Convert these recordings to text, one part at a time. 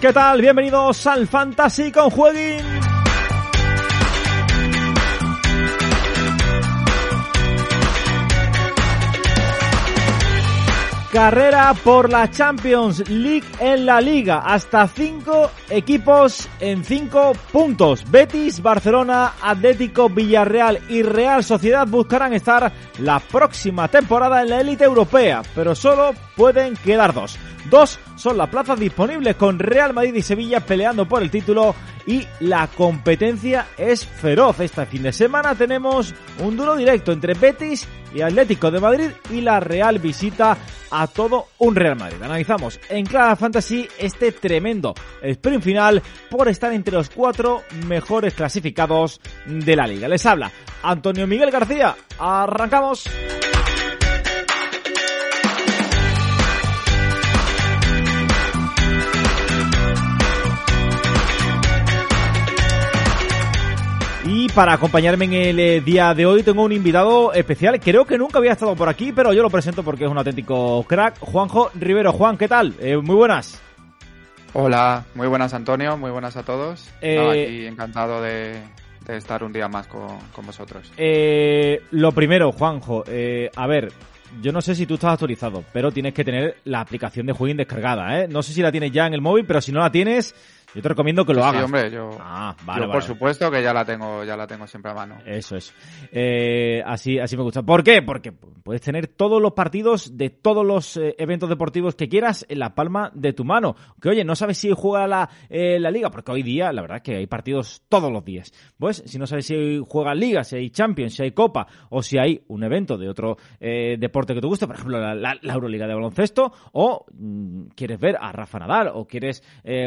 ¿qué tal? Bienvenidos al Fantasy con Jueguin. Carrera por la Champions League en la liga. Hasta cinco equipos en cinco puntos. Betis, Barcelona, Atlético, Villarreal y Real Sociedad buscarán estar la próxima temporada en la élite europea, pero solo pueden quedar dos. Dos son las plazas disponibles con Real Madrid y Sevilla peleando por el título y la competencia es feroz. Este fin de semana tenemos un duro directo entre Betis y Atlético de Madrid y la Real visita a todo un Real Madrid. Analizamos en Clara Fantasy este tremendo sprint final por estar entre los cuatro mejores clasificados de la liga. Les habla Antonio Miguel García. Arrancamos. Y para acompañarme en el eh, día de hoy tengo un invitado especial. Creo que nunca había estado por aquí, pero yo lo presento porque es un auténtico crack. Juanjo Rivero. Juan, ¿qué tal? Eh, muy buenas. Hola, muy buenas Antonio, muy buenas a todos. Eh, encantado de, estar un día más con, vosotros. lo primero, Juanjo, a ver, yo no sé si tú estás actualizado, pero tienes que tener la aplicación de Juegin descargada, ¿eh? No sé si la tienes ya en el móvil, pero si no la tienes, yo te recomiendo que lo hagas. Sí, hombre, yo, ah, vale, por supuesto que ya la tengo, ya la tengo siempre a mano. Eso es. Eh, así, así me gusta. ¿Por qué? Porque puedes tener todos los partidos de todos los eh, eventos deportivos que quieras en la palma de tu mano. Que oye, no sabes si juega la, eh, la liga, porque hoy día la verdad es que hay partidos todos los días. Pues si no sabes si juega liga, si hay Champions, si hay Copa o si hay un evento de otro deporte que te guste, por ejemplo la, la, Euroliga de baloncesto, o mm, quieres ver a Rafa Nadal o quieres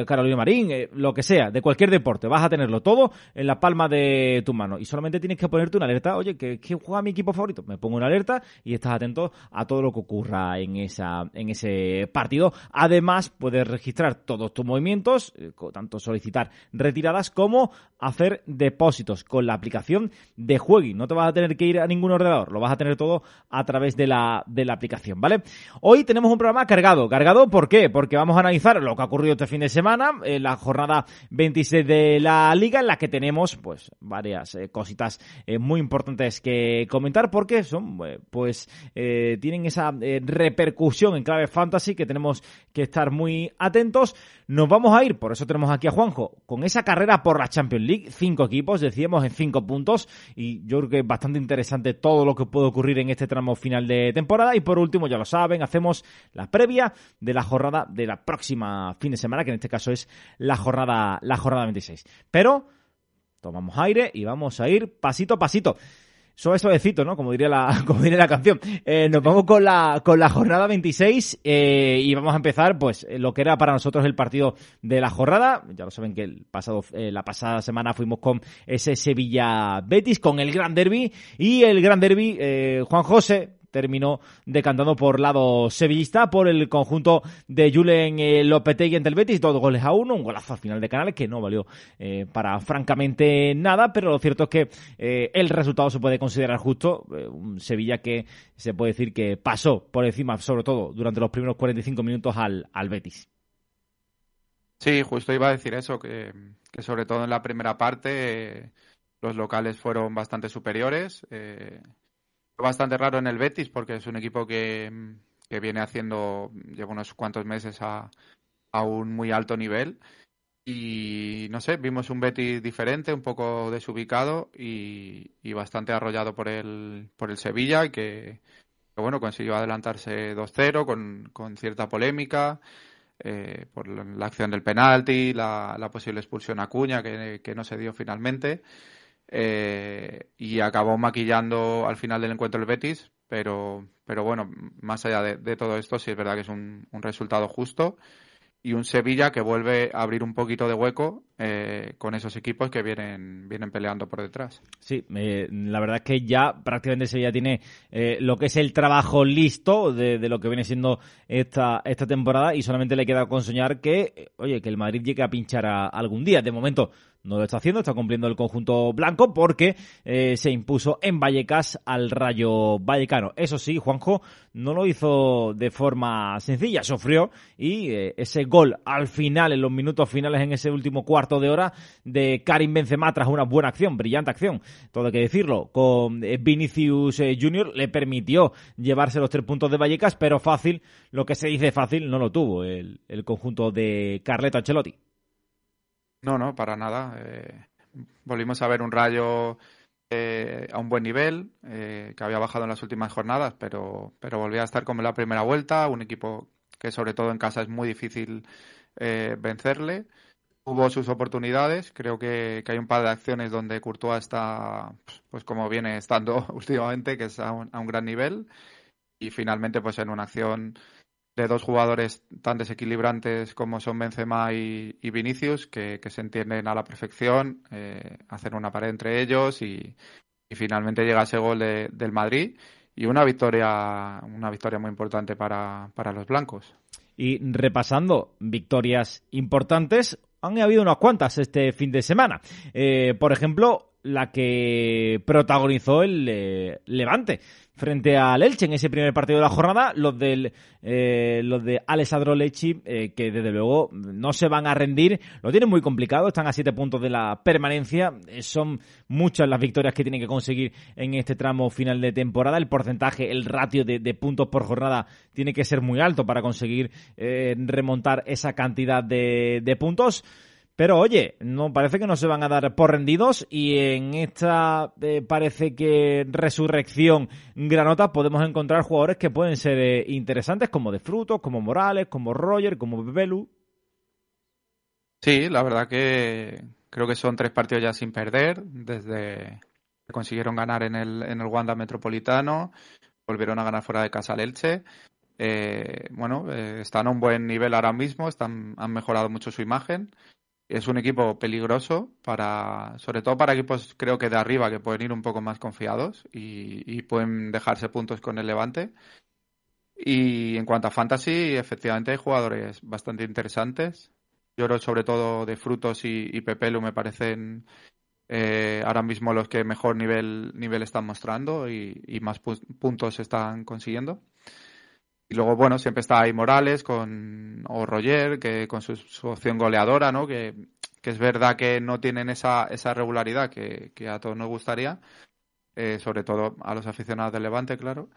Carolina Marín lo que sea, de cualquier deporte, vas a tenerlo todo en la palma de tu mano y solamente tienes que ponerte una alerta, oye, que, juega mi equipo favorito, me pongo una alerta y estás atento a todo lo que ocurra en esa en ese partido. Además, puedes registrar todos tus movimientos, eh, tanto solicitar retiradas como hacer depósitos con la aplicación de Juegui. No te vas a tener que ir a ningún ordenador, lo vas a tener todo a través de la, de la aplicación, ¿vale? Hoy tenemos un programa cargado. ¿Cargado por qué? Porque vamos a analizar lo que ha ocurrido este fin de semana, la jornada 26 de la liga, en la que tenemos pues varias eh, cositas eh, muy importantes que comentar, porque son, eh, pues, tienen esa repercusión en clave fantasy que tenemos que estar muy atentos. Nos vamos a ir, por eso tenemos aquí a Juanjo, con esa carrera por la Champions League, cinco equipos, decíamos en cinco puntos, y yo creo que es bastante interesante todo lo que puede ocurrir en este tramo final de temporada. Y por último, ya lo saben, hacemos la previa de la jornada de la próxima fin de semana, que en este caso es la jornada, la jornada 26. Pero tomamos aire y vamos a ir pasito a pasito suave suavecito, ¿no? Como diría la, como diría la canción. Eh, nos vamos con la, con la jornada 26 eh, y vamos a empezar, pues, lo que era para nosotros el partido de la jornada. Ya lo saben que el pasado, eh, la pasada semana fuimos con ese Sevilla Betis, con el Gran Derby y el Gran Derby, eh, Juan José, terminó decantando por lado sevillista por el conjunto de Julen eh, Lopetegui ante el Betis, dos goles a uno, un golazo al final de Canales que no valió eh, para francamente nada, pero lo cierto es que eh, el resultado se puede considerar justo, un Sevilla que se puede decir que pasó por encima, sobre todo durante los primeros 45 minutos al, al Betis. Sí, justo iba a decir eso, que, que sobre todo en la primera parte los locales fueron bastante superiores bastante raro en el Betis porque es un equipo que, viene haciendo, lleva unos cuantos meses a, a un muy alto nivel. Y no sé, vimos un Betis diferente, un poco desubicado y, bastante arrollado por el, por el Sevilla, que, que bueno, consiguió adelantarse 2-0 con, con, cierta polémica eh, por la acción del penalti, la, la posible expulsión a Cuña, que, que no se dio finalmente. Eh, y acabó maquillando al final del encuentro el Betis, pero, pero bueno, más allá de, todo esto, sí es verdad que es un, resultado justo y un Sevilla que vuelve a abrir un poquito de hueco eh, con esos equipos que vienen, vienen peleando por detrás. Sí, la verdad es que ya prácticamente Sevilla tiene eh, lo que es el trabajo listo de, lo que viene siendo esta, esta temporada y solamente le queda con soñar que, oye, que el Madrid llegue a pinchar algún día. De momento no lo está haciendo, está cumpliendo el conjunto blanco porque eh, se impuso en Vallecas al Rayo Vallecano. Eso sí, Juanjo no lo hizo de forma sencilla, sufrió y eh, ese gol al final, en los minutos finales, en ese último cuarto de hora de Karim Benzema tras una buena acción, brillante acción, todo hay que decirlo, con eh, Vinicius Junior le permitió llevarse los tres puntos de Vallecas, pero fácil, lo que se dice fácil, no lo tuvo el, el conjunto de Carleto Ancelotti. No, no, para nada. Eh, volvimos a ver un rayo eh, a un buen nivel, eh, que había bajado en las últimas jornadas, pero, pero volvía a estar como en la primera vuelta, un equipo que sobre todo en casa es muy difícil vencerle. Hubo sus oportunidades, creo que, hay un par de acciones donde Courtois está, pues como viene estando últimamente, que es a un, a un gran nivel, y finalmente pues en una acción de dos jugadores tan desequilibrantes como son Benzema y, Vinicius, que, se entienden a la perfección, eh, hacen una pared entre ellos y, finalmente llega ese gol del Madrid y una victoria, una victoria muy importante para, los blancos. Y repasando victorias importantes, han habido unas cuantas este fin de semana. Eh, por ejemplo, la que protagonizó el eh, Levante frente al Elche en ese primer partido de la jornada, los del eh, los de Alessandro Lecci, eh, que desde luego no se van a rendir, lo tienen muy complicado, están a siete puntos de la permanencia, eh, son muchas las victorias que tienen que conseguir en este tramo final de temporada, el porcentaje, el ratio de, puntos por jornada tiene que ser muy alto para conseguir remontar esa cantidad de, de puntos. Pero oye, no parece que no se van a dar por rendidos y en esta eh, parece que resurrección granota podemos encontrar jugadores que pueden ser eh, interesantes como De Frutos, como Morales, como Roger, como Bebelu. Sí, la verdad que creo que son tres partidos ya sin perder desde que consiguieron ganar en el, en el Wanda Metropolitano, volvieron a ganar fuera de casa al Elche. Eh, bueno, están a un buen nivel ahora mismo, están, han mejorado mucho su imagen es un equipo peligroso para, sobre todo para equipos creo que de arriba que pueden ir un poco más confiados y, pueden dejarse puntos con el Levante. Y en cuanto a fantasy, efectivamente hay jugadores bastante interesantes. Yo creo sobre todo de Frutos y, y Pepelu me parecen eh, ahora mismo los que mejor nivel, nivel están mostrando y, y más puntos están consiguiendo. Y luego, bueno, siempre está ahí Morales con, o Roger, que con su, opción goleadora, ¿no? Que, es verdad que no tienen esa, esa regularidad que, que a todos nos gustaría, eh, sobre todo a los aficionados del Levante, claro.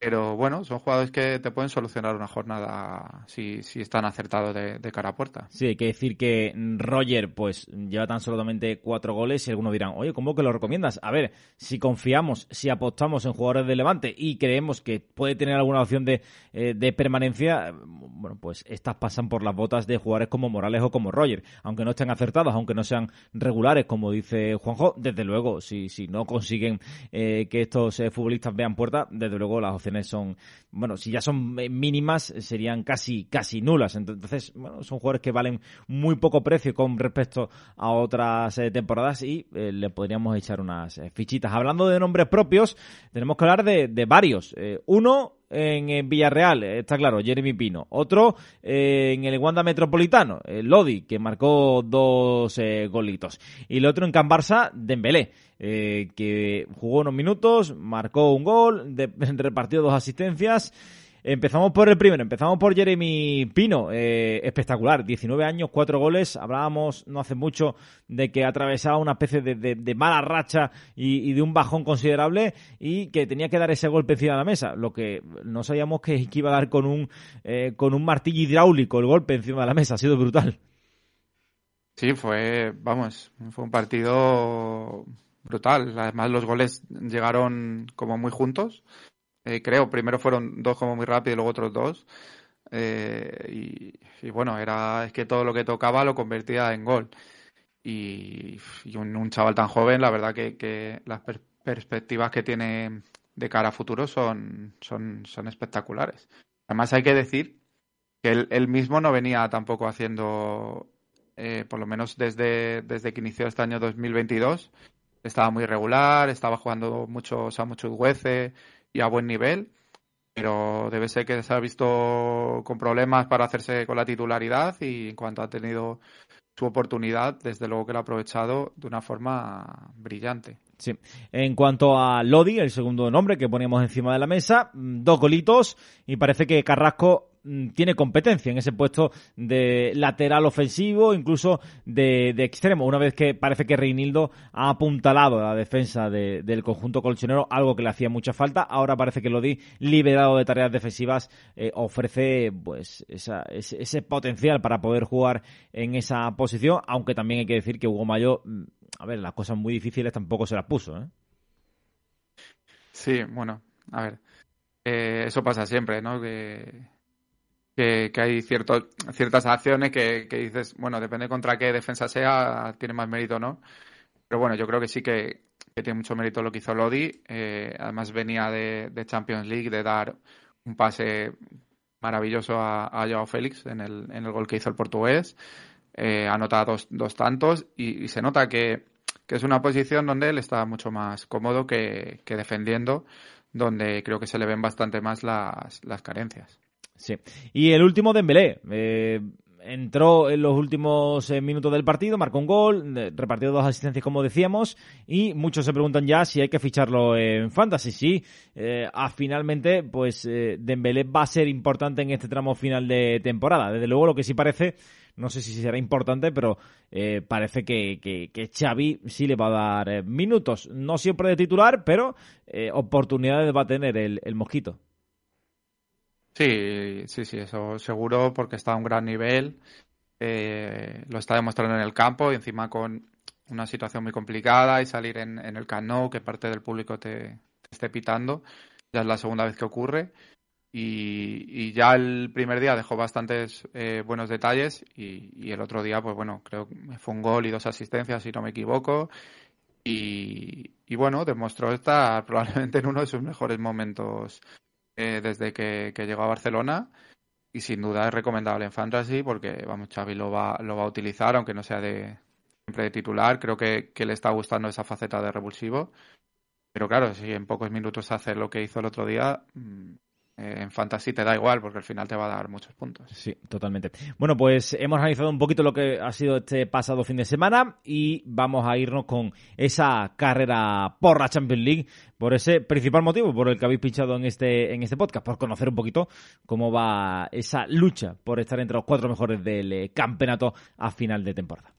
Pero bueno, son jugadores que te pueden solucionar una jornada si, si están acertados de, cara a puerta. Sí, hay que decir que Roger pues lleva tan solamente cuatro goles y algunos dirán, oye, ¿cómo que lo recomiendas? A ver, si confiamos, si apostamos en jugadores de Levante y creemos que puede tener alguna opción de, eh, de permanencia, bueno, pues estas pasan por las botas de jugadores como Morales o como Roger. Aunque no estén acertados, aunque no sean regulares, como dice Juanjo, desde luego, si, si no consiguen eh, que estos eh, futbolistas vean puerta, desde luego las opciones son, bueno, si ya son eh, mínimas, serían casi, casi nulas. Entonces, bueno, son jugadores que valen muy poco precio con respecto a otras eh, temporadas y eh, le podríamos echar unas fichitas. Hablando de nombres propios, tenemos que hablar de varios. uno, en, Villarreal, está claro, Jeremy Pino. Otro en el Wanda Metropolitano, Lodi, que marcó dos golitos. Y el otro en Can Barça, Dembélé. Eh, que jugó unos minutos, marcó un gol, repartió dos asistencias. Empezamos por el primero, empezamos por Jeremy Pino, eh, espectacular, 19 años, 4 goles, hablábamos no hace mucho de que atravesaba una especie de, mala racha y, de un bajón considerable y que tenía que dar ese golpe encima de la mesa, lo que no sabíamos que, iba a dar con un, eh, con un martillo hidráulico el golpe encima de la mesa, ha sido brutal. Sí, fue, vamos, fue un partido brutal. Además, los goles llegaron como muy juntos. Eh, creo, primero fueron dos como muy rápido y luego otros dos. Eh, y, bueno, era es que todo lo que tocaba lo convertía en gol. Y, un, chaval tan joven, la verdad que, las perspectivas que tiene de cara a futuro son, son, son espectaculares. Además, hay que decir que él, mismo no venía tampoco haciendo, eh, por lo menos desde, desde que inició este año 2022, estaba muy regular, estaba jugando mucho, o sea, mucho huece y a buen nivel, pero debe ser que se ha visto con problemas para hacerse con la titularidad y en cuanto ha tenido su oportunidad, desde luego que lo ha aprovechado de una forma brillante. Sí. En cuanto a Lodi, el segundo nombre que poníamos encima de la mesa, mm, dos golitos y parece que Carrasco tiene competencia en ese puesto de lateral ofensivo, incluso de, extremo, una vez que parece que Reinildo ha apuntalado la defensa del conjunto colchonero, algo que le hacía mucha falta. Ahora parece que Lodi, liberado de tareas defensivas, eh, ofrece pues ese, potencial para poder jugar en esa posición, aunque también hay que decir que Hugo Mayo mm, a ver, las cosas muy difíciles tampoco se las puso, ¿eh? Sí, bueno, a ver. Eh, eso pasa siempre, ¿no? Que, hay ciertos, ciertas acciones que, dices, bueno, depende contra qué defensa sea, tiene más mérito, ¿no? Pero bueno, yo creo que sí que, tiene mucho mérito lo que hizo Lodi. Eh, además venía de, Champions League, de dar un pase maravilloso a, a Joao Félix en el, en el gol que hizo el portugués eh, anota dos, dos tantos y, se nota que, es una posición donde él está mucho más cómodo que, defendiendo, donde creo que se le ven bastante más las, las carencias. Sí. Y el último, Dembélé. Eh, entró en los últimos eh, minutos del partido, marcó un gol, repartió dos asistencias como decíamos y muchos se preguntan ya si hay que ficharlo en Fantasy. Sí, eh, finalmente pues eh, Dembélé va a ser importante en este tramo final de temporada. Desde luego lo que sí parece no sé si será importante, pero eh, parece que, que, Xavi sí le va a dar minutos. No siempre de titular, pero oportunidades va a tener el mosquito. Sí, sí, sí, eso seguro, porque está a un gran nivel. lo está demostrando en el campo y encima con una situación muy complicada y salir en, el cano que parte del público te, esté pitando. Ya es la segunda vez que ocurre. Y, ya el primer día dejó bastantes eh, buenos detalles y, el otro día, pues bueno, creo que fue un gol y dos asistencias, si no me equivoco. Y, bueno, demostró estar probablemente en uno de sus mejores momentos eh, desde que, llegó a Barcelona. Y sin duda es recomendable en Fantasy porque, vamos, Xavi lo va, lo va a utilizar, aunque no sea de siempre de titular. Creo que, que le está gustando esa faceta de revulsivo. Pero claro, si en pocos minutos hace lo que hizo el otro día, mm, en Fantasy te da igual porque al final te va a dar muchos puntos. Sí, totalmente. Bueno, pues hemos analizado un poquito lo que ha sido este pasado fin de semana y vamos a irnos con esa carrera por la Champions League, por ese principal motivo por el que habéis pinchado en este, en este podcast, por conocer un poquito cómo va esa lucha por estar entre los cuatro mejores del eh, campeonato a final de temporada.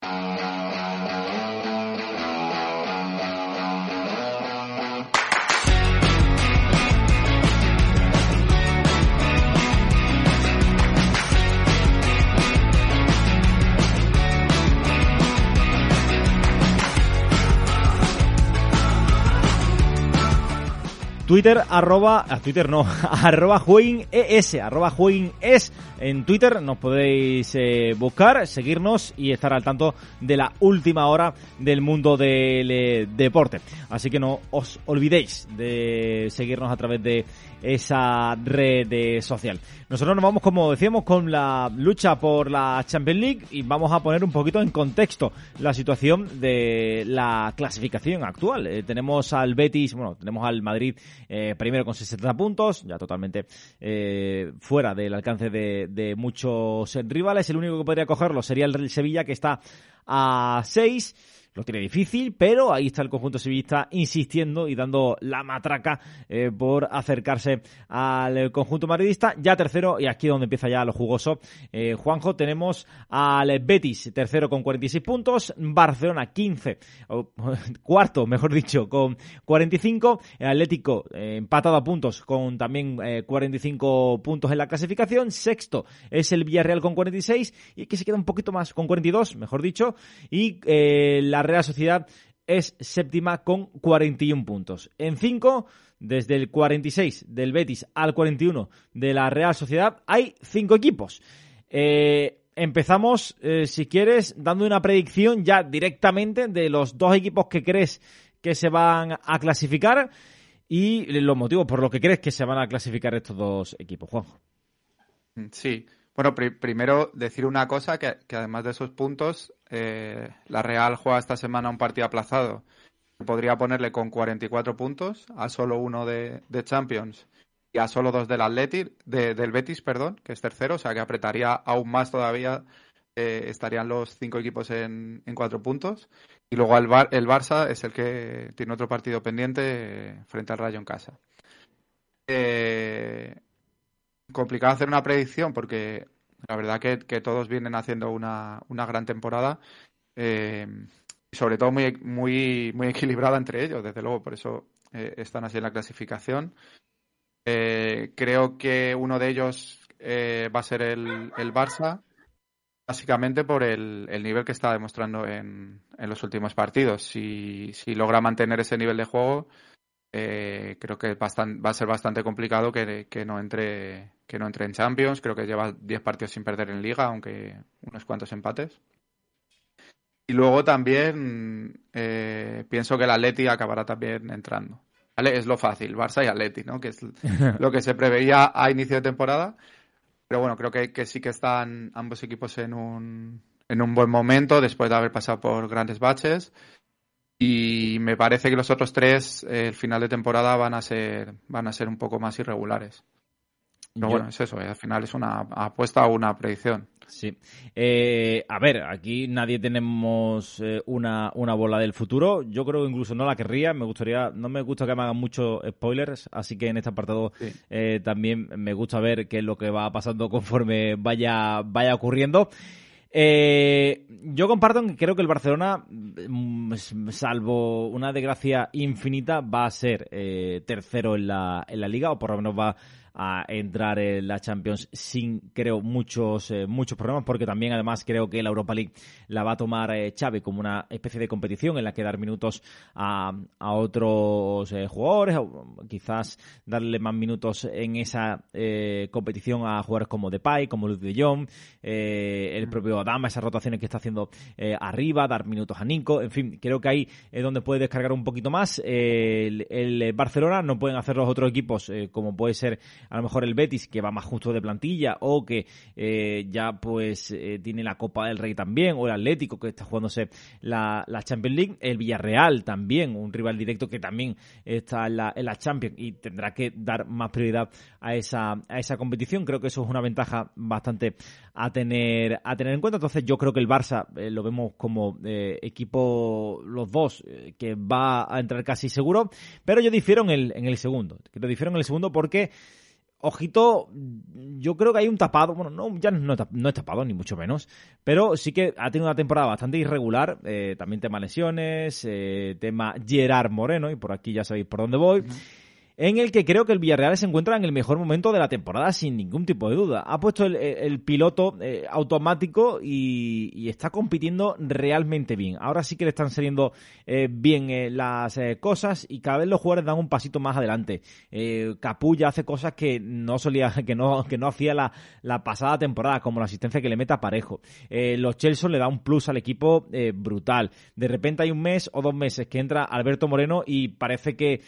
Twitter, arroba, a Twitter no, arroba es, arroba es. En Twitter nos podéis eh, buscar, seguirnos y estar al tanto de la última hora del mundo del eh, deporte. Así que no os olvidéis de seguirnos a través de esa red social. Nosotros nos vamos, como decíamos, con la lucha por la Champions League y vamos a poner un poquito en contexto la situación de la clasificación actual. Eh, tenemos al Betis, bueno, tenemos al Madrid eh, primero con 60 puntos, ya totalmente eh, fuera del alcance de, de muchos rivales. El único que podría cogerlo sería el Sevilla, que está a 6 lo tiene difícil, pero ahí está el conjunto sevillista insistiendo y dando la matraca eh, por acercarse al conjunto madridista. Ya tercero, y aquí es donde empieza ya lo jugoso. Eh, Juanjo, tenemos al Betis, tercero con 46 puntos, Barcelona 15, cuarto, mejor dicho, con 45, el Atlético eh, empatado a puntos con también 45 puntos en la clasificación, sexto es el Villarreal con 46 y que se queda un poquito más con 42, mejor dicho, y la Real Sociedad es séptima con 41 puntos. En 5, desde el 46 del Betis al 41 de la Real Sociedad, hay 5 equipos. Eh, empezamos, eh, si quieres, dando una predicción ya directamente de los dos equipos que crees que se van a clasificar y los motivos por los que crees que se van a clasificar estos dos equipos, Juanjo. Sí, bueno, primero decir una cosa, que, además de esos puntos, eh, la Real juega esta semana un partido aplazado. Podría ponerle con 44 puntos a solo uno de, Champions y a solo dos del Athletic, del Betis, perdón, que es tercero, o sea que apretaría aún más todavía estarían los cinco equipos en, cuatro puntos. Y luego el, Bar el Barça es el que tiene otro partido pendiente frente al Rayo en casa. Eh, complicado hacer una predicción porque la verdad que, todos vienen haciendo una, gran temporada. Eh, sobre todo muy, muy, muy equilibrada entre ellos, desde luego, por eso eh, están así en la clasificación. Eh, creo que uno de ellos eh, va a ser el, el, Barça, básicamente por el, el, nivel que está demostrando en, en los últimos partidos. Si, si, logra mantener ese nivel de juego, creo que va a ser bastante complicado que, que, no entre, que no entre en Champions. Creo que lleva 10 partidos sin perder en Liga, aunque unos cuantos empates. Y luego también eh, pienso que el Atleti acabará también entrando. ¿Vale? Es lo fácil, Barça y Atleti, ¿no? Que es lo que se preveía a inicio de temporada. Pero bueno, creo que, sí que están ambos equipos en un, en un buen momento después de haber pasado por grandes baches. Y me parece que los otros tres, el final de temporada, van a ser, van a ser un poco más irregulares. Pero bueno, es eso, eh, al final es una apuesta o una predicción. Sí. Eh, a ver, aquí nadie tenemos eh, una, una, bola del futuro. Yo creo que incluso no la querría. Me gustaría, no me gusta que me hagan muchos spoilers, así que en este apartado también me gusta ver qué es lo que va pasando conforme vaya, vaya ocurriendo. yo comparto que creo que el Barcelona, mm, salvo una desgracia infinita, va a ser tercero en la, en la liga, o por lo menos va a entrar en la Champions sin, creo, muchos, eh, muchos problemas, porque también además creo que la Europa League la va a tomar eh, Xavi como una especie de competición en la que dar minutos a, a otros eh, jugadores, o quizás darle más minutos en esa competición a jugadores como Depay, como Luz de Jong, el mm. propio Adama, esas rotaciones que está haciendo arriba, dar minutos a Nico, en fin, creo que ahí es donde puede descargar un poquito más el, el Barcelona, no pueden hacer los otros equipos como puede ser a lo mejor el Betis que va más justo de plantilla o que eh, ya pues eh, tiene la Copa del Rey también o el Atlético que está jugándose la, la, Champions League, el Villarreal también, un rival directo que también está en la, en la Champions y tendrá que dar más prioridad a esa, a esa competición. Creo que eso es una ventaja bastante a tener, a tener en cuenta. Entonces yo creo que el Barça eh, lo vemos como equipo los dos que va a entrar casi seguro, pero yo difiero en el, en el segundo. Lo difiero en el segundo porque Ojito, yo creo que hay un tapado, bueno, no, ya no, no es tapado, ni mucho menos, pero sí que ha tenido una temporada bastante irregular, eh, también tema lesiones, eh, tema Gerard Moreno, y por aquí ya sabéis por dónde voy en el que creo que el Villarreal se encuentra en el mejor momento de la temporada, sin ningún tipo de duda. Ha puesto el, piloto eh, automático y, está compitiendo realmente bien. Ahora sí que le están saliendo eh, bien eh, las cosas y cada vez los jugadores dan un pasito más adelante. Capulla hace cosas que no solía, que no, que no hacía la, la pasada temporada, como la asistencia que le mete a Parejo. los Chelsea le da un plus al equipo brutal. De repente hay un mes o dos meses que entra Alberto Moreno y parece que,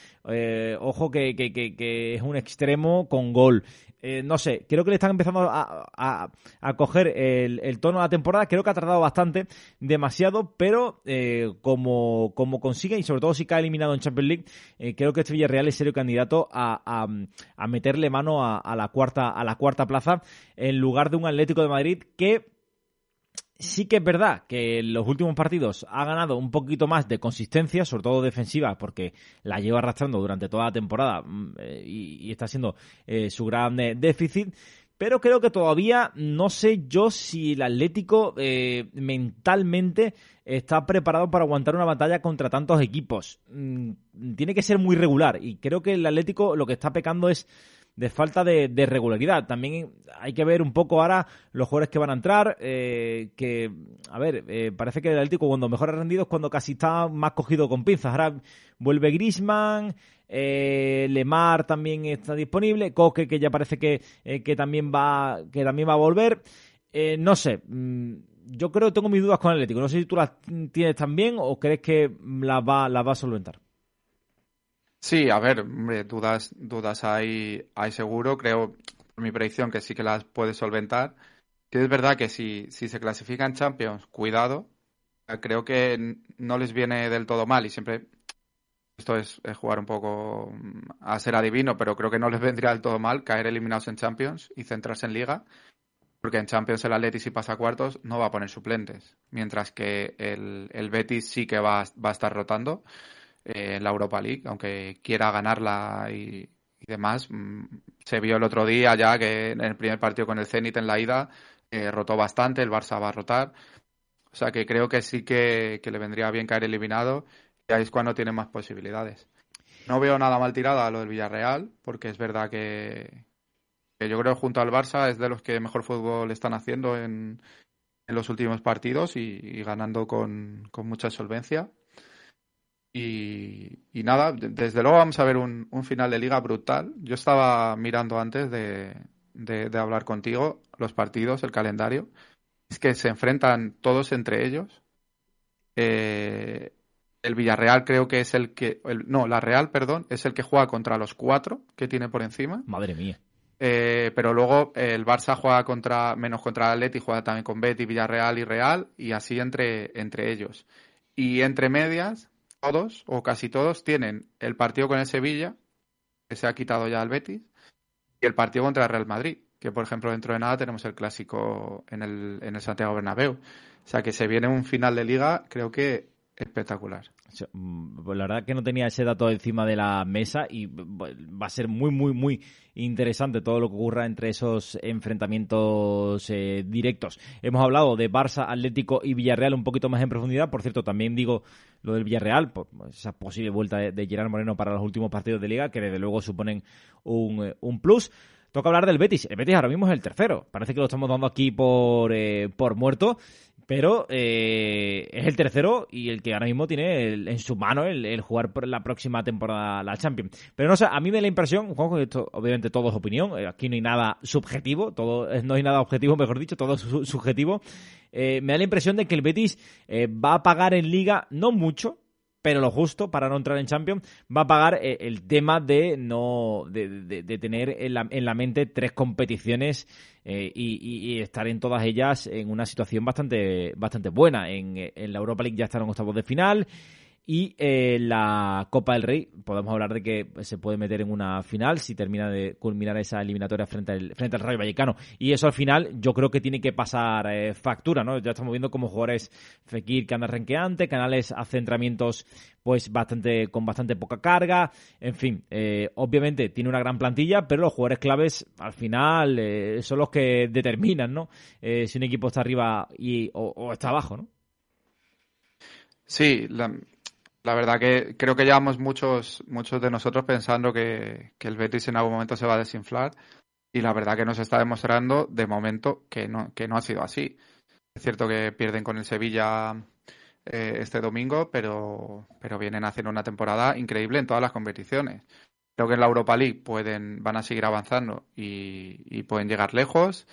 ojo que que, es un extremo con gol. Eh, no sé, creo que le están empezando a, coger el, tono de la temporada. Creo que ha tardado bastante, demasiado, pero eh, como, como consigue y sobre todo si cae eliminado en Champions League, eh, creo que este Villarreal es serio candidato a, a meterle mano a, la cuarta, a la cuarta plaza en lugar de un Atlético de Madrid que Sí que es verdad que en los últimos partidos ha ganado un poquito más de consistencia, sobre todo defensiva, porque la lleva arrastrando durante toda la temporada mm, eh, y, está siendo eh, su gran eh, déficit. Pero creo que todavía no sé yo si el Atlético mentalmente está preparado para aguantar una batalla contra tantos equipos. Mm, tiene que ser muy regular y creo que el Atlético lo que está pecando es de falta de, regularidad. También hay que ver un poco ahora los jugadores que van a entrar, eh, que, a ver, eh, parece que el Atlético cuando mejor ha rendido es cuando casi está más cogido con pinzas. Ahora vuelve Grisman, eh, Lemar también está disponible, Coque que ya parece que, que, también, va, que también va a volver. no sé, mm, yo creo que tengo mis dudas con el Atlético. No sé si tú las tienes también o crees que las va, las va a solventar. Sí, a ver, dudas, dudas hay, hay seguro. Creo, por mi predicción, que sí que las puede solventar. Que es verdad que si, si se clasifican Champions, cuidado. Creo que no les viene del todo mal y siempre esto es, jugar un poco a ser adivino, pero creo que no les vendría del todo mal caer eliminados en Champions y centrarse en Liga. porque en Champions el Atleti si pasa cuartos no va a poner suplentes, mientras que el, el Betis sí que va, va a estar rotando eh, en la Europa League, aunque quiera ganarla y, demás. Mm, se vio el otro día ya que en el primer partido con el Zenit en la ida eh, rotó bastante, el Barça va a rotar. O sea que creo que sí que, le vendría bien caer eliminado y ahí es cuando tiene más posibilidades. No veo nada mal tirada a lo del Villarreal, porque es verdad que, yo creo que junto al Barça es de los que mejor fútbol están haciendo en, en los últimos partidos y, ganando con, mucha solvencia. Y, nada, desde luego vamos a ver un, final de liga brutal. Yo estaba mirando antes de, de, hablar contigo los partidos, el calendario. Es que se enfrentan todos entre ellos. Eh, el Villarreal creo que es el que. no, la Real, perdón, es el que juega contra los cuatro que tiene por encima. Madre mía. Eh, pero luego el Barça juega contra, menos contra el Atleti, juega también con Betty, Villarreal y Real, y así entre, entre ellos. Y entre medias, todos, o casi todos, tienen el partido con el Sevilla, que se ha quitado ya el Betis, y el partido contra el Real Madrid, que por ejemplo dentro de nada tenemos el clásico en el, en el Santiago Bernabéu. O sea que se viene un final de liga, creo que espectacular. Mm, pues la verdad que no tenía ese dato encima de la mesa y va a ser muy, muy, muy interesante todo lo que ocurra entre esos enfrentamientos eh, directos. Hemos hablado de Barça, Atlético y Villarreal un poquito más en profundidad. Por cierto, también digo lo del Villarreal, por esa posible vuelta de, Gerard Moreno para los últimos partidos de liga, que desde luego suponen un, eh, un plus. Toca hablar del Betis. El Betis ahora mismo es el tercero. Parece que lo estamos dando aquí por, eh, por muerto pero eh, es el tercero y el que ahora mismo tiene en su mano el, jugar por la próxima temporada la Champions. Pero no sé, a mí me da la impresión, Juanjo, esto obviamente todo es opinión, eh, aquí no hay nada subjetivo, todo no hay nada objetivo, mejor dicho, todo es subjetivo. Eh, me da la impresión de que el Betis va a pagar en Liga no mucho, pero lo justo para no entrar en Champions va a pagar eh, el tema de no de, tener en la, en la, mente tres competiciones eh, y, estar en todas ellas en una situación bastante bastante buena. En, en la Europa League ya están en octavos de final y eh, la Copa del Rey, podemos hablar de que se puede meter en una final si termina de culminar esa eliminatoria frente al, frente al Rayo Vallecano. Y eso al final yo creo que tiene que pasar eh, factura, ¿no? Ya estamos viendo como jugadores Fekir que anda renqueante, Canales hace entrenamientos pues bastante con bastante poca carga, en fin, eh, obviamente tiene una gran plantilla, pero los jugadores claves al final eh, son los que determinan, ¿no? si un equipo está arriba y, o, o está abajo, ¿no? Sí, la, la verdad que creo que llevamos muchos, muchos de nosotros pensando que, el Betis en algún momento se va a desinflar y la verdad que nos está demostrando de momento que no, que no ha sido así. Es cierto que pierden con el Sevilla eh, este domingo, pero, pero vienen haciendo una temporada increíble en todas las competiciones. Creo que en la Europa League pueden, van a seguir avanzando y, pueden llegar lejos.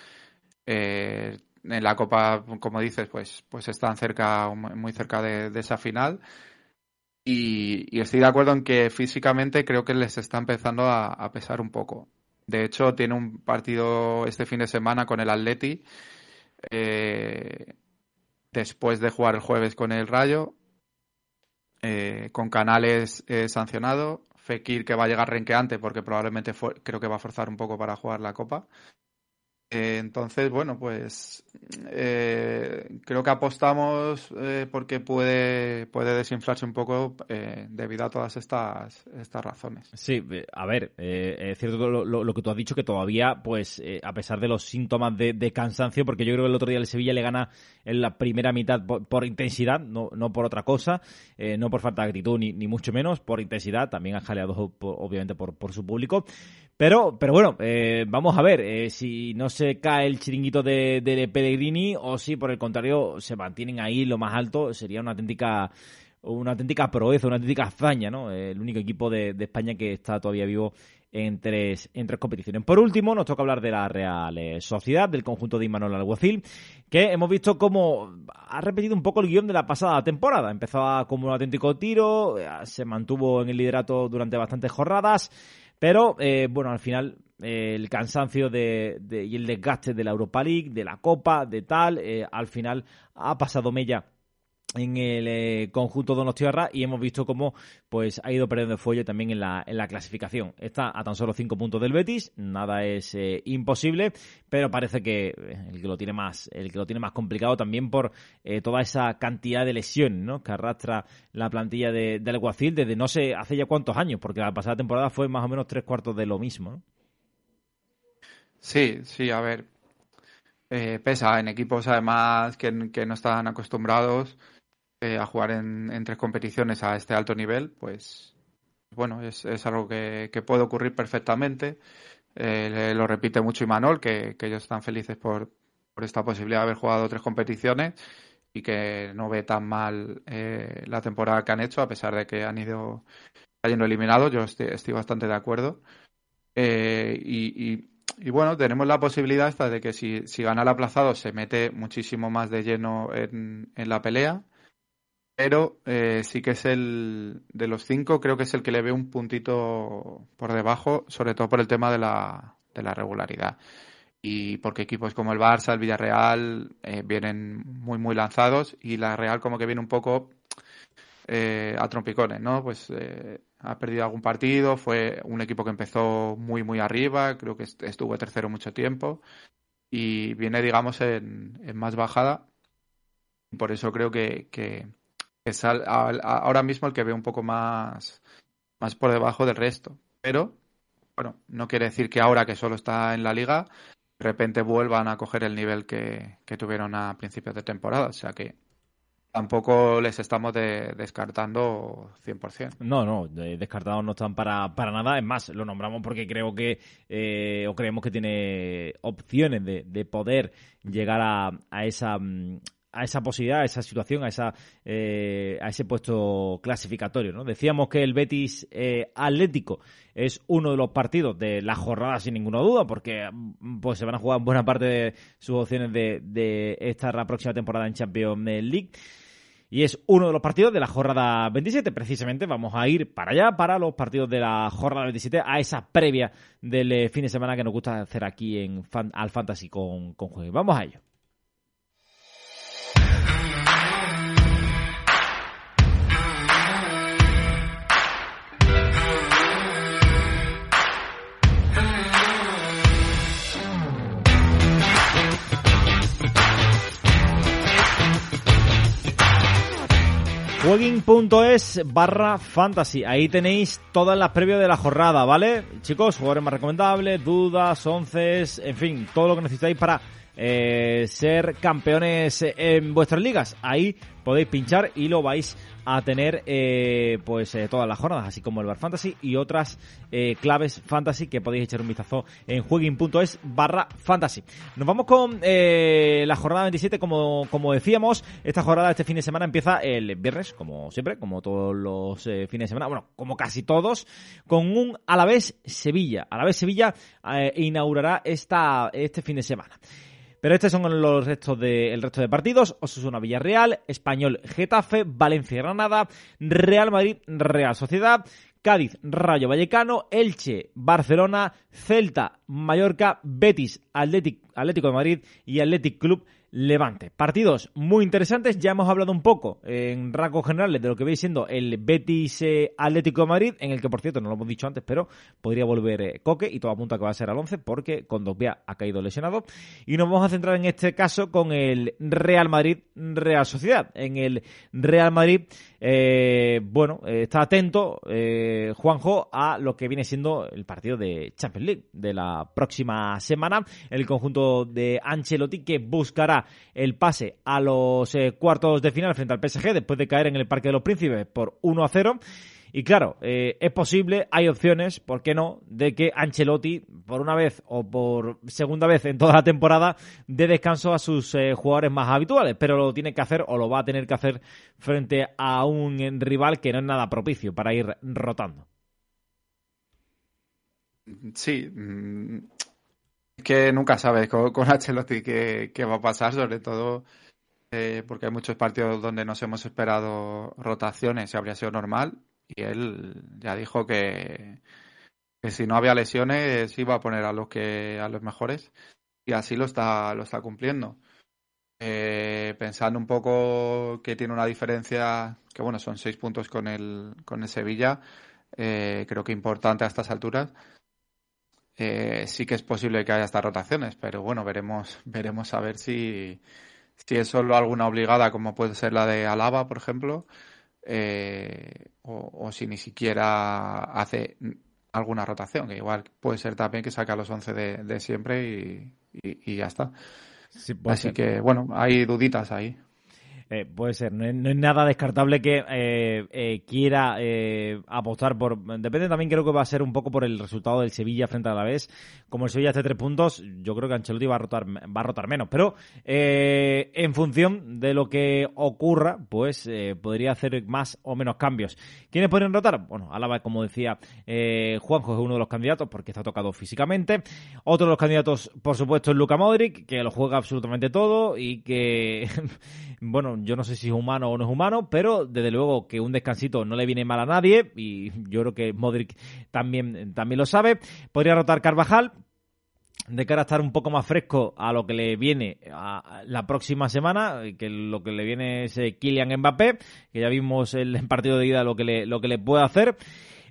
Eh, en la Copa, como dices, pues, pues están cerca, muy cerca de esa final. Y, estoy de acuerdo en que físicamente creo que les está empezando a, pesar un poco. De hecho, tiene un partido este fin de semana con el Atleti. Eh, después de jugar el jueves con el Rayo. Eh, con Canales eh, sancionado. Fekir que va a llegar renqueante porque probablemente creo que va a forzar un poco para jugar la Copa. Eh, entonces, bueno, pues eh, creo que apostamos eh, porque puede, puede desinflarse un poco debido a todas estas, estas razones. Sí, a ver, es cierto lo, lo, que tú has dicho, que todavía, pues, a pesar de los síntomas de, cansancio, porque yo creo que el otro día el Sevilla le gana en la primera mitad por, intensidad, no, no por otra cosa, no por falta de actitud, ni, ni mucho menos, por intensidad, también ha jaleado obviamente por, por su público. Pero, pero bueno, eh, vamos a ver eh, si no cae el chiringuito de, de, Pellegrini o si por el contrario se mantienen ahí lo más alto, sería una auténtica una auténtica proeza, una auténtica hazaña, ¿no? el único equipo de, España que está todavía vivo en tres, en tres competiciones. Por último, nos toca hablar de la Real eh, Sociedad, del conjunto de Imanol Alguacil, que hemos visto cómo ha repetido un poco el guion de la pasada temporada. Empezaba como un auténtico tiro, se mantuvo en el liderato durante bastantes jornadas, pero, eh, bueno, al final eh, el cansancio de, y el desgaste de la Europa League, de la Copa, de tal, eh, al final ha pasado Mella en el eh, conjunto Donostiarra y hemos visto cómo pues ha ido perdiendo fuelle también en la, en la clasificación. Está a tan solo cinco puntos del Betis, nada es eh, imposible, pero parece que eh, el que lo tiene más, el que lo tiene más complicado también por toda esa cantidad de lesiones ¿no? que arrastra la plantilla de, del Guacil desde no sé hace ya cuántos años, porque la pasada temporada fue más o menos tres cuartos de lo mismo. Sí, sí, a ver. pesa en equipos además que, que no están acostumbrados eh, a jugar en, tres competiciones a este alto nivel, pues bueno, es, algo que, puede ocurrir perfectamente. Eh, lo repite mucho Imanol, que, que ellos están felices por, por esta posibilidad de haber jugado tres competiciones y que no ve tan mal eh, la temporada que han hecho, a pesar de que han ido cayendo eliminados. Yo estoy, bastante de acuerdo. y, y, bueno, tenemos la posibilidad esta de que si, si gana el aplazado se mete muchísimo más de lleno en, en la pelea pero eh, sí que es el de los cinco, creo que es el que le ve un puntito por debajo, sobre todo por el tema de la, de la regularidad. Y porque equipos como el Barça, el Villarreal eh, vienen muy, muy lanzados y la Real como que viene un poco eh, a trompicones, ¿no? Pues ha perdido algún partido, fue un equipo que empezó muy, muy arriba, creo que estuvo tercero mucho tiempo y viene, digamos, en, más bajada. Por eso creo que es ahora mismo el que ve un poco más, más por debajo del resto. Pero, bueno, no quiere decir que ahora que solo está en la liga, de repente vuelvan a coger el nivel que, tuvieron a principios de temporada. O sea que tampoco les estamos descartando 100%. No, no, descartados no están para, para nada. Es más, lo nombramos porque creo que, eh, o creemos que tiene opciones de, de poder llegar a, a esa mm, a esa posibilidad, a esa situación, a, esa, eh, a ese puesto clasificatorio. ¿no? Decíamos que el Betis eh, Atlético es uno de los partidos de la jornada sin ninguna duda, porque mm, pues, se van a jugar buena parte de sus opciones de, de esta la próxima temporada en Champions League. Y es uno de los partidos de la jornada 27. Precisamente vamos a ir para allá, para los partidos de la jornada 27, a esa previa del eh, fin de semana que nos gusta hacer aquí en Al Fantasy con, con Juegos. Vamos a ello. Jueguin.es barra fantasy. Ahí tenéis todas las previas de la jornada, ¿vale? Chicos, jugadores más recomendables, dudas, once, en fin, todo lo que necesitáis para eh, ser campeones en vuestras ligas. Ahí podéis pinchar y lo vais a tener eh, pues eh, todas las jornadas, así como el Bar Fantasy y otras eh, claves fantasy que podéis echar un vistazo en jueguin.es barra fantasy. Nos vamos con la jornada 27, como, como decíamos, esta jornada este fin de semana empieza el viernes, como siempre, como todos los fines de semana, bueno, como casi todos, con un Alavés Sevilla. Alavés Sevilla inaugurará esta, este fin de semana. Pero estos son los restos de, el resto de partidos. Osasuna Villarreal, Español Getafe, Valencia Granada, Real Madrid Real Sociedad, Cádiz Rayo Vallecano, Elche Barcelona, Celta Mallorca, Betis Atlético de Madrid y Athletic Club Levante. Partidos muy interesantes, ya hemos hablado un poco en rasgos generales de lo que veis siendo el Betis eh, Atlético de Madrid, en el que por cierto no lo hemos dicho antes, pero podría volver eh, Coque y todo apunta que va a ser al 11 porque con Dogbia ha caído lesionado. Y nos vamos a centrar en este caso con el Real Madrid Real Sociedad. En el Real Madrid, eh, bueno, está atento Juanjo a lo que viene siendo el partido de Champions League de la próxima semana. El conjunto de Ancelotti que buscará el pase a los eh, cuartos de final frente al PSG después de caer en el Parque de los Príncipes por 1 a 0. Y claro, eh, es posible, hay opciones, ¿por qué no?, de que Ancelotti, por una vez o por segunda vez en toda la temporada, dé descanso a sus eh, jugadores más habituales, pero lo tiene que hacer o lo va a tener que hacer frente a un rival que no es nada propicio para ir rotando. Sí, mm, que nunca sabes con, con Ancelotti qué, va a pasar, sobre todo eh, porque hay muchos partidos donde nos hemos esperado rotaciones y habría sido normal. Y él ya dijo que, que si no había lesiones iba a poner a los que a los mejores y así lo está lo está cumpliendo. Eh, pensando un poco que tiene una diferencia, que bueno, son seis puntos con el, con el Sevilla, eh, creo que importante a estas alturas. Eh, sí que es posible que haya estas rotaciones, pero bueno, veremos, veremos a ver si, si es solo alguna obligada, como puede ser la de Alaba, por ejemplo, o, si ni siquiera hace alguna rotación, que igual puede ser también que saque a los 11 de, siempre y, ya está. Así que, bueno, hay duditas ahí. Eh, puede ser, no es, nada descartable que eh, eh, quiera apostar por. Depende también, creo que va a ser un poco por el resultado del Sevilla frente a la vez. Como el Sevilla hace tres puntos, yo creo que Ancelotti va a rotar, va a rotar menos. Pero en función de lo que ocurra, pues podría hacer más o menos cambios. ¿Quiénes podrían rotar? Bueno, Álava, como decía Juanjo, es uno de los candidatos porque está tocado físicamente. Otro de los candidatos, por supuesto, es Luca Modric, que lo juega absolutamente todo y que, bueno, yo no sé si es humano o no es humano, pero desde luego que un descansito no le viene mal a nadie y yo creo que Modric también, también lo sabe. Podría rotar Carvajal, de cara a estar un poco más fresco a lo que le viene a la próxima semana, que lo que le viene es eh, Kylian Mbappé, que ya vimos el, partido de ida lo que le, lo que le puede hacer.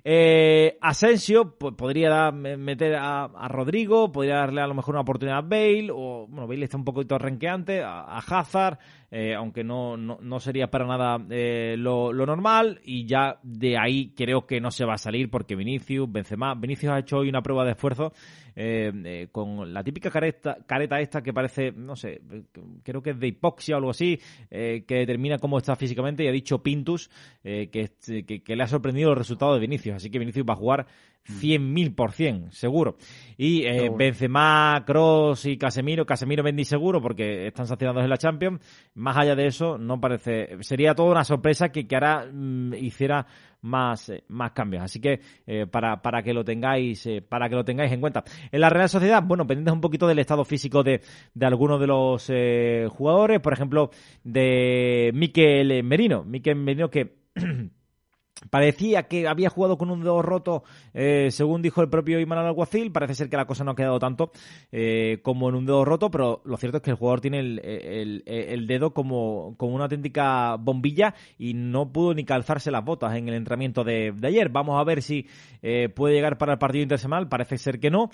Eh, Asensio pues, podría meter a, Rodrigo, podría darle a lo mejor una oportunidad a Bale, o bueno, Bale está un poquito renqueante, a, a Hazard, eh, aunque no, no, sería para nada eh, lo, normal, y ya de ahí creo que no se va a salir porque Vinicius, Benzema, Vinicius ha hecho hoy una prueba de esfuerzo eh, con la típica careta, careta esta que parece, no sé, creo que es de hipoxia o algo así, que determina cómo está físicamente, y ha dicho Pintus que, que, le ha sorprendido el resultado de Vinicius, así que Vinicius va a jugar 100.000%, seguro. Y eh, Benzema, Cross y Casemiro, Casemiro vendí seguro porque están sancionados en la Champions. Más allá de eso, no parece. Sería toda una sorpresa que, que ahora mm, hiciera más, eh, más cambios. Así que eh, para, para que lo tengáis, eh, para que lo tengáis en cuenta. En la Real Sociedad, bueno, pendientes un poquito del estado físico de, de algunos de los jugadores, por ejemplo, de Miquel Merino. Miquel Merino que Parecía que había jugado con un dedo roto, eh, según dijo el propio Imanol Alguacil. Parece ser que la cosa no ha quedado tanto eh, como en un dedo roto, pero lo cierto es que el jugador tiene el, dedo como, como, una auténtica bombilla y no pudo ni calzarse las botas en el entrenamiento de, ayer. Vamos a ver si eh, puede llegar para el partido intersemanal. Parece ser que no.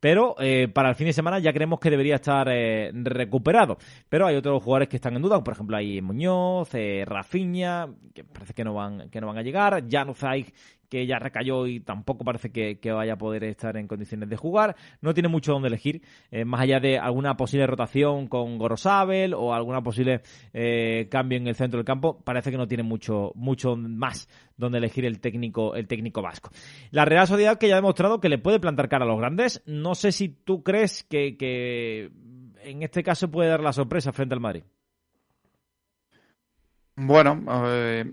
Pero eh, para el fin de semana ya creemos que debería estar eh, recuperado. Pero hay otros jugadores que están en duda, por ejemplo hay Muñoz, eh, Rafinha, que parece que no van, que no van a llegar, Januzaj que ya recayó y tampoco parece que, vaya a poder estar en condiciones de jugar. No tiene mucho donde elegir, eh, más allá de alguna posible rotación con Gorosabel o alguna posible eh, cambio en el centro del campo, parece que no tiene mucho, mucho más donde elegir el técnico, el técnico vasco. La Real Sociedad que ya ha demostrado que le puede plantar cara a los grandes. No sé si tú crees que, en este caso puede dar la sorpresa frente al Madrid. Bueno, eh,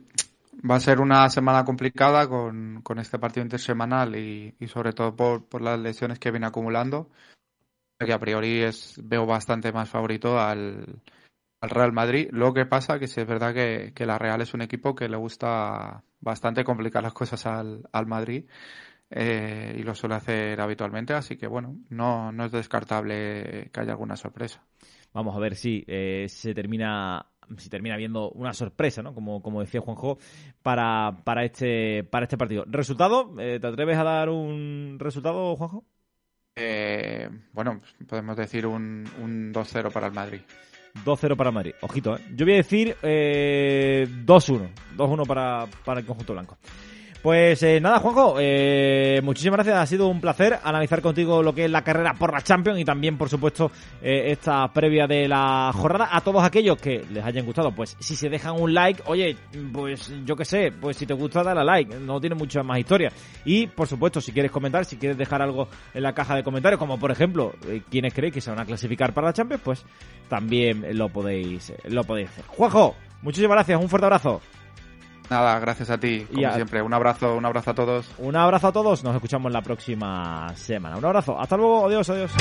Va a ser una semana complicada con, con este partido intersemanal y, sobre todo por, por, las lesiones que viene acumulando. Que a priori es, veo bastante más favorito al, al Real Madrid. Lo que pasa que sí es verdad que, que, la Real es un equipo que le gusta bastante complicar las cosas al, al Madrid eh, y lo suele hacer habitualmente. Así que bueno, no, no es descartable que haya alguna sorpresa. Vamos a ver si eh, se termina si termina habiendo una sorpresa, ¿no? Como, como decía Juanjo, para, para, este, para este partido. ¿Resultado? Eh, ¿Te atreves a dar un resultado, Juanjo? Eh, bueno, podemos decir un, un 2-0 para el Madrid. 2-0 para el Madrid. Ojito, ¿eh? Yo voy a decir eh, 2-1. 2-1 para, para el conjunto blanco. Pues eh, nada, Juanjo, eh, muchísimas gracias. Ha sido un placer analizar contigo lo que es la carrera por la Champions y también, por supuesto, eh, esta previa de la jornada. A todos aquellos que les hayan gustado, pues si se dejan un like, oye, pues yo qué sé, pues si te gusta, dale a like. No tiene mucha más historia. Y, por supuesto, si quieres comentar, si quieres dejar algo en la caja de comentarios, como por ejemplo, quienes creéis que se van a clasificar para la Champions, pues también lo podéis, lo podéis hacer. Juanjo, muchísimas gracias. Un fuerte abrazo. Nada, gracias a ti, como siempre. Un abrazo, un abrazo a todos. Un abrazo a todos. Nos escuchamos la próxima semana. Un abrazo. Hasta luego. Adiós, adiós.